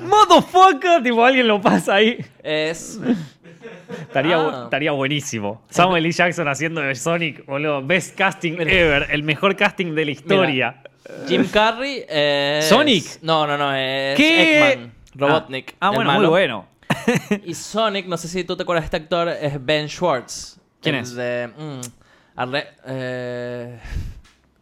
Motherfucker, tipo alguien lo pasa ahí. Es... Estaría, Ah. estaría buenísimo. Samuel L. Jackson haciendo de Sonic, boludo. Best casting ever. El mejor casting de la historia. Jim Carrey es... ¿Sonic? No, no, no, es ¿Qué? Eggman, Robotnik. Ah, ah, bueno, muy bueno. (laughs) Y Sonic, no sé si tú te acuerdas de este actor, es Ben Schwartz. ¿Quién El es? De, mm, arre- eh,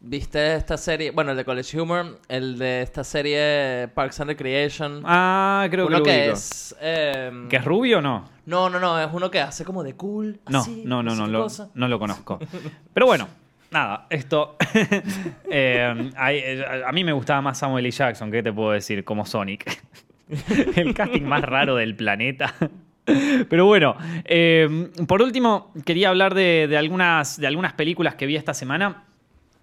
¿Viste esta serie? Bueno, el de College Humor, el de esta serie Parks and Recreation. Ah, creo uno que lo que es... eh, ¿Que es rubio o no? No, no, no, es uno que hace como de cool. No, así, no, no, no, lo, no lo conozco. (laughs) Pero bueno, nada, esto. (laughs) eh, hay- eh, a mí me gustaba más Samuel L. Jackson, ¿qué te puedo decir? Como Sonic. (laughs) El casting más raro del planeta. Pero bueno, eh, por último, quería hablar de, algunas, de algunas películas que vi esta semana.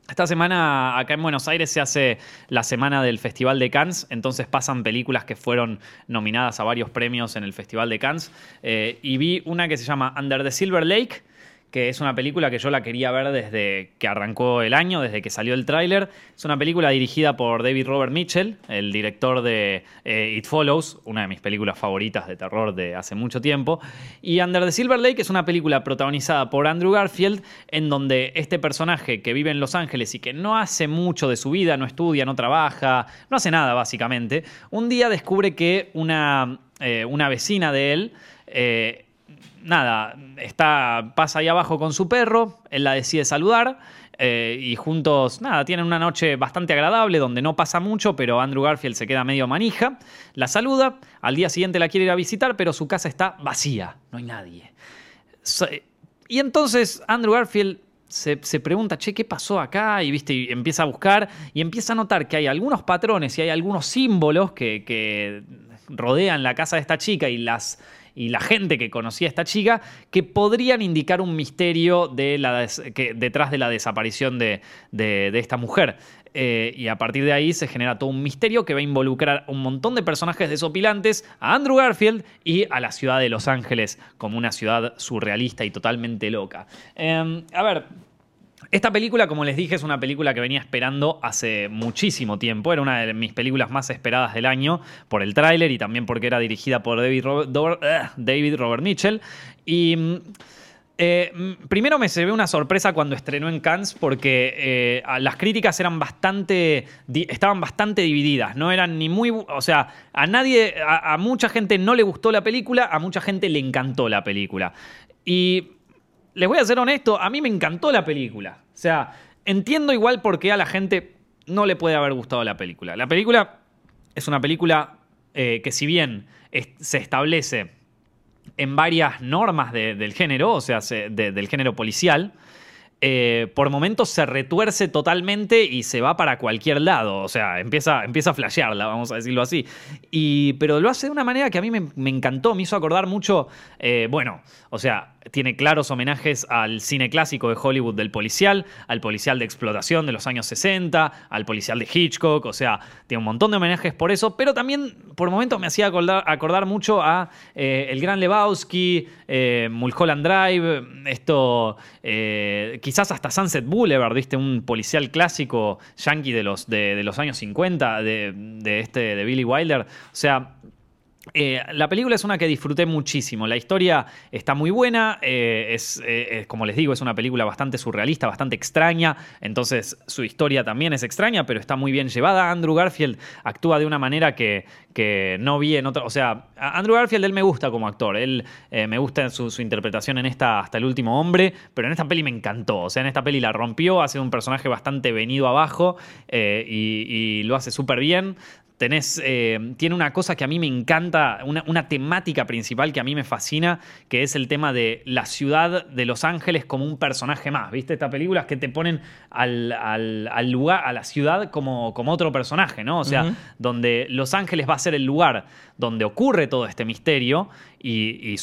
Esta semana acá en Buenos Aires se hace la semana del Festival de Cannes, entonces pasan películas que fueron nominadas a varios premios en el Festival de Cannes. Eh, y vi una que se llama Under the Silver Lake, que es una película que yo la quería ver desde que arrancó el año, desde que salió el tráiler. Es una película dirigida por David Robert Mitchell, el director de eh, It Follows, una de mis películas favoritas de terror de hace mucho tiempo. Y Under the Silver Lake es una película protagonizada por Andrew Garfield, en donde este personaje que vive en Los Ángeles y que no hace mucho de su vida, no estudia, no trabaja, no hace nada básicamente, un día descubre que una, eh, una vecina de él... eh, nada, está, pasa ahí abajo con su perro, él la decide saludar eh, y juntos, nada, tienen una noche bastante agradable donde no pasa mucho, pero Andrew Garfield se queda medio manija, la saluda, al día siguiente la quiere ir a visitar, pero su casa está vacía, no hay nadie. Y entonces Andrew Garfield se, se pregunta, che, ¿qué pasó acá? Y, ¿viste? y empieza a buscar y empieza a notar que hay algunos patrones y hay algunos símbolos que, que rodean la casa de esta chica y las y la gente que conocía a esta chica que podrían indicar un misterio de la detrás de la desaparición de, de- esta mujer. Eh, y a partir de ahí se genera todo un misterio que va a involucrar a un montón de personajes desopilantes, a Andrew Garfield y a la ciudad de Los Ángeles como una ciudad surrealista y totalmente loca. Eh, a ver, esta película, como les dije, es una película que venía esperando hace muchísimo tiempo. Era una de mis películas más esperadas del año por el tráiler y también porque era dirigida por David eh, Robert Mitchell. Y mm, eh, mm, primero me se ve una sorpresa cuando estrenó en Cannes porque eh, las críticas eran bastante estaban bastante divididas no eran ni muy o sea a nadie a mucha gente no le gustó la película a mucha gente le encantó la película y les voy a ser honesto, a mí me encantó la película. O sea, entiendo igual por qué a la gente no le puede haber gustado la película. La película es una película eh, que si bien se establece en varias normas de- del género, o sea, se- de- del género policial, eh, por momentos se retuerce totalmente y se va para cualquier lado. O sea, empieza, empieza a flashearla, vamos a decirlo así. Y, pero lo hace de una manera que a mí me, me encantó, me hizo acordar mucho, eh, bueno, o sea, tiene claros homenajes al cine clásico de Hollywood del policial, al policial de explotación de los años 60, al policial de Hitchcock, o sea, tiene un montón de homenajes por eso, pero también por momentos me hacía acordar, mucho a eh, El Gran Lebowski, eh, Mulholland Drive, esto, eh, quizás hasta Sunset Boulevard, ¿viste? Un policial clásico yankee de los, de los años 50, de, de este, de Billy Wilder, o sea Eh, la película es una que disfruté muchísimo. La historia está muy buena. eh, eh, es, como les digo, es una película bastante surrealista, bastante extraña. Entonces, su historia también es extraña, pero está muy bien llevada. Andrew Garfield actúa de una manera que, que no vi en otra. O sea, Andrew Garfield, él me gusta como actor. Él eh, me gusta su, su interpretación en esta Hasta el último hombre. Pero en esta peli me encantó. O sea, en esta peli la rompió. Hace un personaje bastante venido abajo. eh, y, y lo hace súper bien. Tenés, eh, tiene una cosa que a mí me encanta, una, una temática principal que a mí me fascina, que es el tema de la ciudad de Los Ángeles como un personaje más. ¿Viste? Estas películas que te ponen al, al- al lugar, a la ciudad como, como otro personaje, ¿no? O sea, donde Los Ángeles va a ser el lugar donde ocurre todo este misterio y, y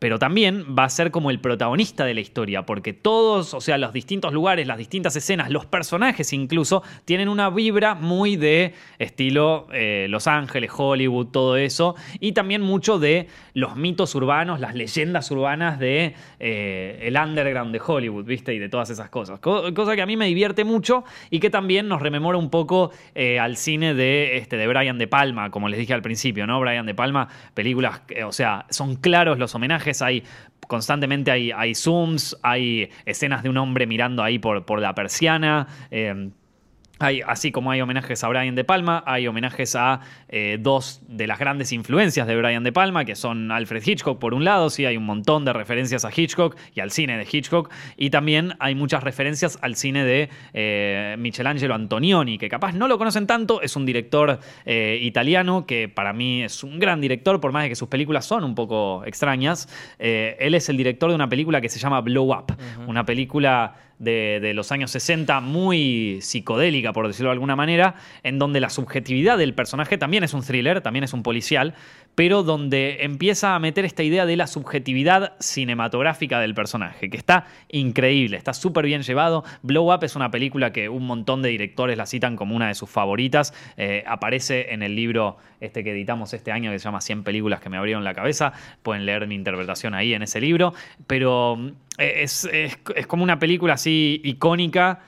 pero también va a ser como el protagonista de la historia, porque todos, o sea, los distintos lugares, las distintas escenas, los personajes incluso, tienen una vibra muy de estilo eh, Los Ángeles, Hollywood, todo eso, y también mucho de los mitos urbanos, las leyendas urbanas de eh, el underground de Hollywood, ¿viste? Y de todas esas cosas. Co- cosa que a mí me divierte mucho y que también nos rememora un poco eh, al cine de, este, de Brian De Palma, como les dije al principio, ¿no? Brian De Palma, películas, o sea, son claros los homenajes, hay constantemente hay, zooms, hay escenas de un hombre mirando ahí por, por la persiana. eh, hay, así como hay homenajes a Brian De Palma, hay homenajes a eh, dos de las grandes influencias de Brian De Palma, que son Alfred Hitchcock por un lado, sí, hay un montón de referencias a Hitchcock y al cine de Hitchcock, y también hay muchas referencias al cine de eh, Michelangelo Antonioni, que capaz no lo conocen tanto, es un director eh, italiano que para mí es un gran director, por más de que sus películas son un poco extrañas. Él es el director de una película que se llama Blow Up, una película de, de los años 60 muy psicodélica, por decirlo de alguna manera, en donde la subjetividad del personaje también es un thriller, también es un policial, pero donde empieza a meter esta idea de la subjetividad cinematográfica del personaje, que está increíble, está súper bien llevado. Blow Up es una película que un montón de directores la citan como una de sus favoritas. Eh, aparece en el libro este que editamos este año que se llama 100 películas que me abrieron la cabeza. Pueden leer mi interpretación ahí en ese libro. Pero mm, es, es- es como una película así icónica.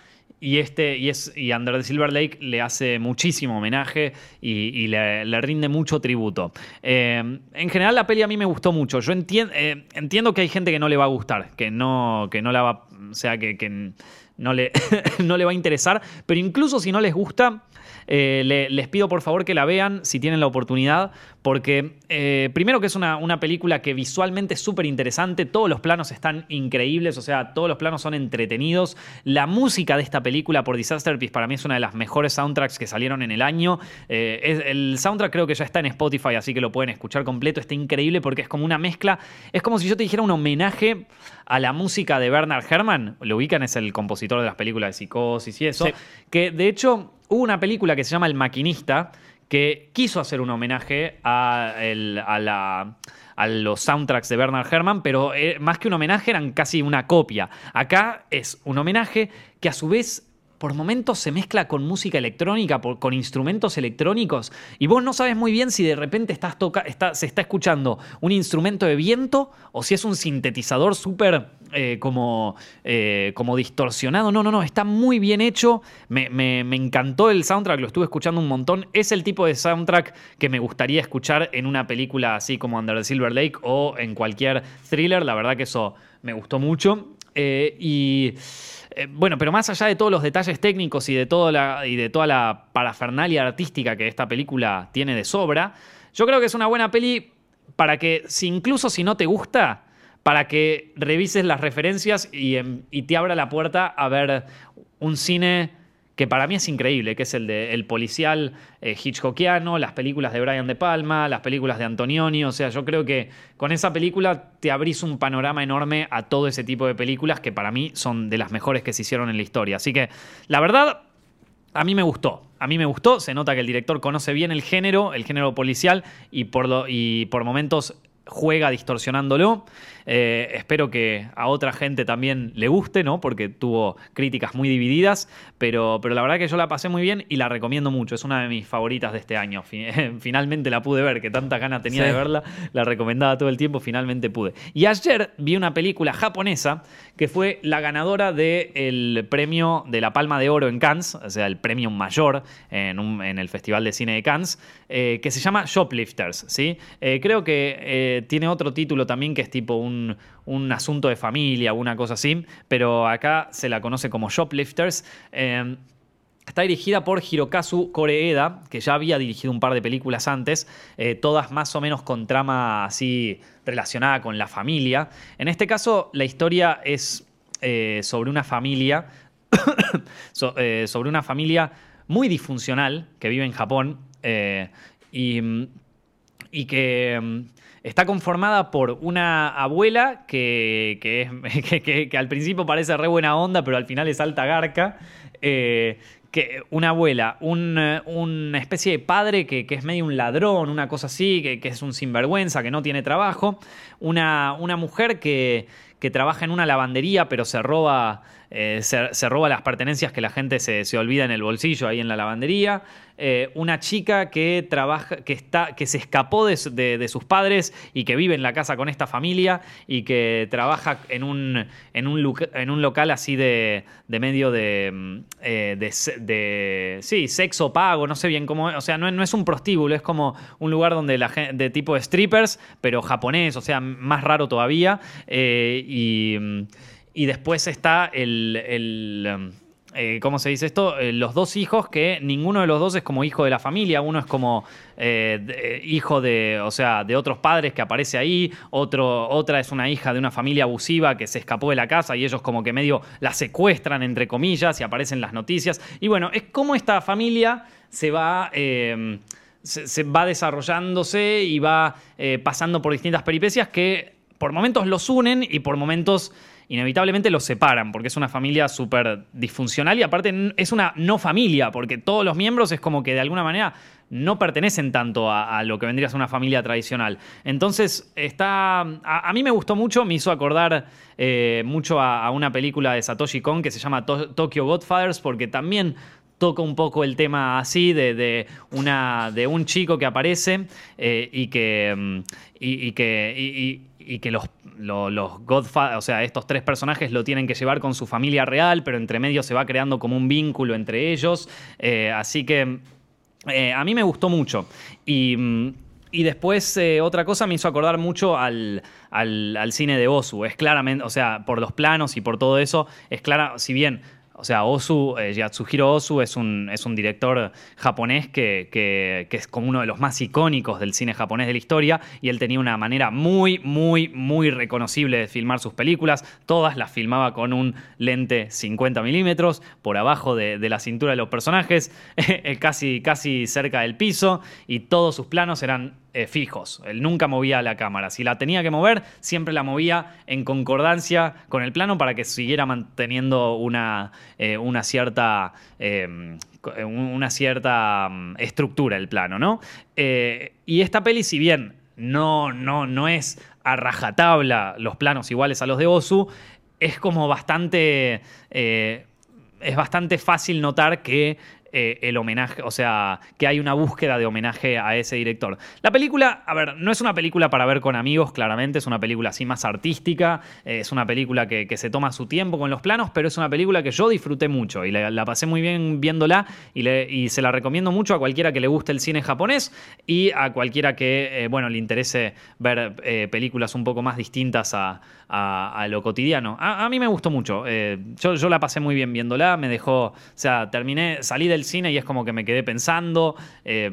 Y, este, y, es, y Under the Silver Lake le hace muchísimo homenaje y, le, rinde mucho tributo. Eh, en general la peli a mí me gustó mucho. Yo eh, entiendo que hay gente que no le va a gustar, que no, que no la va, o sea, que, que no, le, (laughs) no le va a interesar, pero incluso si no les gusta, eh, le- les pido por favor que la vean si tienen la oportunidad, porque eh, primero que es una, una película que visualmente es súper interesante, todos los planos están increíbles, o sea, todos los planos son entretenidos. La música de esta película por Disaster Piece para mí es una de las mejores soundtracks que salieron en el año. Eh, es- el soundtrack creo que ya está en Spotify, así que lo pueden escuchar completo, está increíble porque es como una mezcla, es como si yo te dijera un homenaje a la música de Bernard Herrmann, lo ubican, es el compositor de las películas de Psicosis y eso, Sí. que de hecho hubo una película que se llama El Maquinista, que quiso hacer un homenaje a, el- a la- a los soundtracks de Bernard Herrmann, pero eh, más que un homenaje eran casi una copia. Acá es un homenaje que a su vez por momentos se mezcla con música electrónica, con instrumentos electrónicos, y vos no sabes muy bien si de repente estás toca se está escuchando un instrumento de viento o si es un sintetizador súper eh, como, eh, como distorsionado. No, no, no, está muy bien hecho. Me encantó el soundtrack, lo estuve escuchando un montón. Es el tipo de soundtrack que me gustaría escuchar en una película así como Under the Silver Lake o en cualquier thriller. La verdad que eso me gustó mucho. Eh, y eh, bueno, pero más allá de todos los detalles técnicos y de, toda la, y de toda la parafernalia artística que esta película tiene de sobra, yo creo que es una buena peli para que, si incluso si no te gusta, para que revises las referencias y, em, y te abra la puerta a ver un cine que para mí es increíble, que es el de el policial eh, hitchcockiano, las películas de Brian De Palma, las películas de Antonioni, o sea, yo creo que con esa película te abrís un panorama enorme a todo ese tipo de películas que para mí son de las mejores que se hicieron en la historia. Así que, la verdad, a mí me gustó. A mí me gustó. Se nota que el director conoce bien el género, el género policial, y por, lo- y por momentos juega distorsionándolo. Eh, espero que a otra gente también le guste, ¿no? Porque tuvo críticas muy divididas, pero, pero la verdad que yo la pasé muy bien y la recomiendo mucho. Es una de mis favoritas de este año. Fi- (laughs) Finalmente la pude ver, que tanta ganas tenía Sí. de verla. La recomendaba todo el tiempo, finalmente pude. Y ayer vi una película japonesa que fue la ganadora del premio de la Palma de Oro en Cannes, o sea, el premio mayor en, un- en el Festival de Cine de Cannes, eh, que se llama Shoplifters, ¿sí? Eh, creo que eh, tiene otro título también que es tipo un, un asunto de familia o una cosa así, pero acá se la conoce como Shoplifters. Eh, Está dirigida por Hirokazu Koreeda, que ya había dirigido un par de películas antes, todas más o menos con trama así relacionada con la familia. En este caso, la historia es sobre una familia, (coughs) so- sobre una familia muy disfuncional que vive en Japón eh, y y que mm, está conformada por una abuela (laughs) que- que al principio parece re buena onda, pero al final es alta garca. eh, que una abuela, un, eh, una especie de padre que, que es medio un ladrón, una cosa así, que, que es un sinvergüenza, que no tiene trabajo. Una, una mujer que, que trabaja en una lavandería, pero se roba, eh, se, roba las pertenencias que la gente se, se olvida en el bolsillo ahí en la lavandería. Eh, una chica que trabaja, que está, que se escapó de, de- de sus padres y que vive en la casa con esta familia y que trabaja en un, en un, en un local así de, de medio de, mm, eh, de, sí, sexo pago, no sé bien cómo, o sea, no, no es un prostíbulo, es como un lugar donde la gente, de tipo strippers, pero japonés, o sea, más raro todavía. Y, mm, y después está el, um, eh, ¿cómo se dice esto? Eh, los dos hijos que ninguno de los dos es como hijo de la familia, uno es como eh, hijo de, o sea, de otros padres que aparece ahí, otra es una hija de una familia abusiva que se escapó de la casa y ellos como que medio la secuestran, entre comillas, y aparecen las noticias. Y bueno, es como esta familia se va... se, se va desarrollándose y va pasando por distintas peripecias que por momentos los unen y por momentos inevitablemente los separan, porque es una familia súper disfuncional y aparte es una no familia, porque todos los miembros es como que de alguna manera no pertenecen tanto a, lo que vendría a ser una familia tradicional. Entonces, está. A, mí me gustó mucho, me hizo acordar eh, mucho a, una película de Satoshi Kon que se llama To- Tokyo Godfathers, porque también toca un poco el tema así de, una, de un chico que aparece eh, y que, mm, y, que, y, y- y que los, lo- los Godfa- o sea, estos tres personajes lo tienen que llevar con su familia real, pero entre medio se va creando como un vínculo entre ellos. Eh, así que eh, a mí me gustó mucho. Y, mm, y después otra cosa me hizo acordar mucho al, al- al cine de Osu. Es claramente, o sea, por los planos y por todo eso, es clara, si bien... O sea, Osu, eh, Yatsuhiro Osu es un, es un director japonés que, que- que es como uno de los más icónicos del cine japonés de la historia y él tenía una manera muy, muy, muy reconocible de filmar sus películas. Todas las filmaba con un lente 50 milímetros por abajo de, de la cintura de los personajes, (laughs) eh, casi, casi cerca del piso y todos sus planos eran eh, fijos. Él nunca movía la cámara. Si la tenía que mover, siempre la movía en concordancia con el plano para que siguiera manteniendo una, eh, una cierta. eh, una cierta mm, estructura el plano, ¿no? Y esta peli, si bien no, no, no es a rajatabla los planos iguales a los de Osu, es como bastante. es bastante fácil notar que eh, el homenaje, o sea, que hay una búsqueda de homenaje a ese director. La película, a ver, no es una película para ver con amigos, claramente, es una película así más artística, eh, es una película que, se toma su tiempo con los planos, pero es una película que yo disfruté mucho y la, pasé muy bien viéndola y, se la recomiendo mucho a cualquiera que le guste el cine japonés y a cualquiera que, eh, bueno, le interese ver películas un poco más distintas a, lo cotidiano. A, mí me gustó mucho. yo, yo la pasé muy bien viéndola. Me dejó. O sea, terminé, salí del cine y es como que me quedé pensando. eh,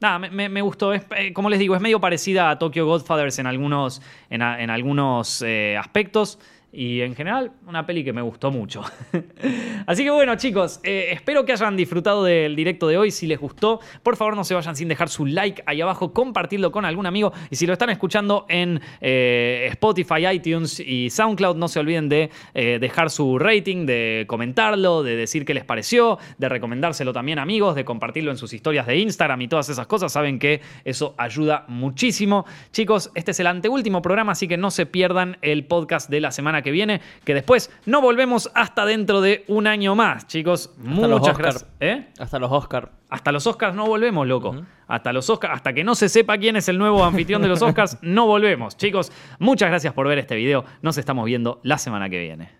nada, me, gustó. Es, eh, como les digo, es medio parecida a Tokyo Godfathers en algunos, en, en algunos eh, aspectos. Y en general, una peli que me gustó mucho. (laughs) Así que bueno, chicos, eh, espero que hayan disfrutado del directo de hoy. Si les gustó, por favor no se vayan sin dejar su like ahí abajo, compartirlo con algún amigo. Y si lo están escuchando en eh, Spotify, iTunes y SoundCloud, no se olviden de eh, dejar su rating, de comentarlo, de decir qué les pareció, de recomendárselo también a amigos, de compartirlo en sus historias de Instagram y todas esas cosas. Saben que eso ayuda muchísimo. Chicos, este es el anteúltimo programa, así que no se pierdan el podcast de la semana que viene, que después no volvemos hasta dentro de un año más, chicos. los Muchas gracias. ¿Eh? Hasta los Oscar. Hasta los Oscars no volvemos, loco. Hasta los Oscars, hasta que no se sepa quién es el nuevo anfitrión de los Oscars, no volvemos. Chicos, muchas gracias por ver este video. Nos estamos viendo la semana que viene.